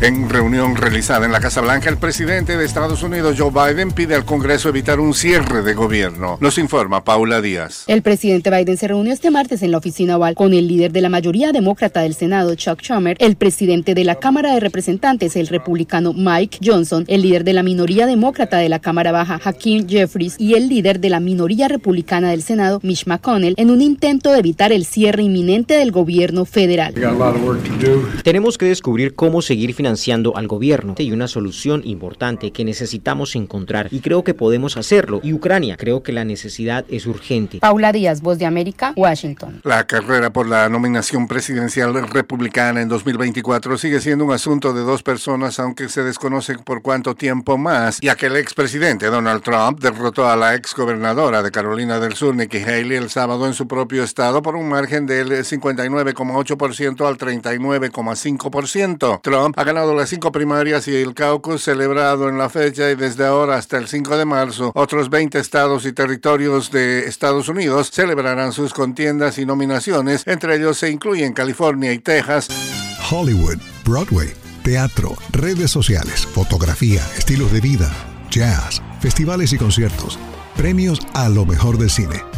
En reunión realizada en la Casa Blanca, el presidente de Estados Unidos, Joe Biden, pide al Congreso evitar un cierre de gobierno. Nos informa Paula Díaz. El presidente Biden se reunió este martes en la oficina oval con el líder de la mayoría demócrata del Senado, Chuck Schumer, el presidente de la Cámara de Representantes, el republicano Mike Johnson, el líder de la minoría demócrata de la Cámara Baja, Hakeem Jeffries, y el líder de la minoría republicana del Senado, Mitch McConnell, en un intento de evitar el cierre inminente del gobierno federal. Tenemos que descubrir cómo seguir financiando financiando al gobierno y una solución importante que necesitamos encontrar y creo que podemos hacerlo. Y Ucrania, creo que la necesidad es urgente. Paula Díaz, Voz de América, Washington. La carrera por la nominación presidencial republicana en 2024 sigue siendo un asunto de dos personas, aunque se desconoce por cuánto tiempo más, ya que el expresidente Donald Trump derrotó a la exgobernadora de Carolina del Sur, Nikki Haley, el sábado en su propio estado por un margen del 59,8% al 39,5%. Trump ha ganado las cinco primarias y el caucus celebrado en la fecha y desde ahora hasta el 5 de marzo, otros 20 estados y territorios de Estados Unidos celebrarán sus contiendas y nominaciones, entre ellos se incluyen California y Texas. Hollywood, Broadway, teatro, redes sociales, fotografía, estilos de vida, jazz, festivales y conciertos, premios a lo mejor del cine.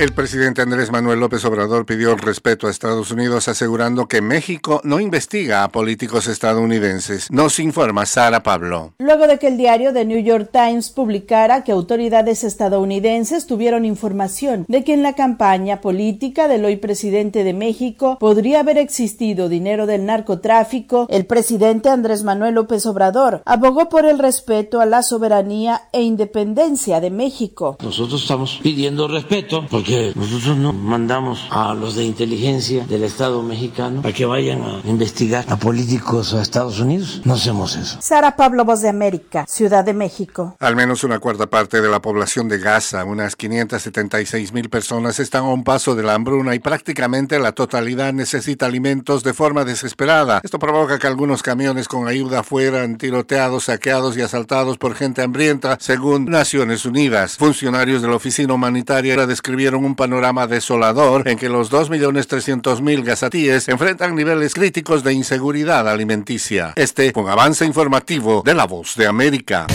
El presidente Andrés Manuel López Obrador pidió respeto a Estados Unidos asegurando que México no investiga a políticos estadounidenses. Nos informa Sara Pablo. Luego de que el diario The New York Times publicara que autoridades estadounidenses tuvieron información de que en la campaña política del hoy presidente de México podría haber existido dinero del narcotráfico, el presidente Andrés Manuel López Obrador abogó por el respeto a la soberanía e independencia de México. Nosotros estamos pidiendo respeto porque nosotros no mandamos a los de inteligencia del Estado mexicano a que vayan a investigar a políticos a Estados Unidos. No hacemos eso. Sara Pablo, Voz de América, Ciudad de México. Al menos una cuarta parte de la población de Gaza, unas 576 mil personas, están a un paso de la hambruna y prácticamente la totalidad necesita alimentos de forma desesperada. Esto provoca que algunos camiones con ayuda fueran tiroteados, saqueados y asaltados por gente hambrienta, según Naciones Unidas. Funcionarios de la Oficina Humanitaria describieron un panorama desolador en que los 2.300.000 gazatíes enfrentan niveles críticos de inseguridad alimenticia. Este un avance informativo de La Voz de América.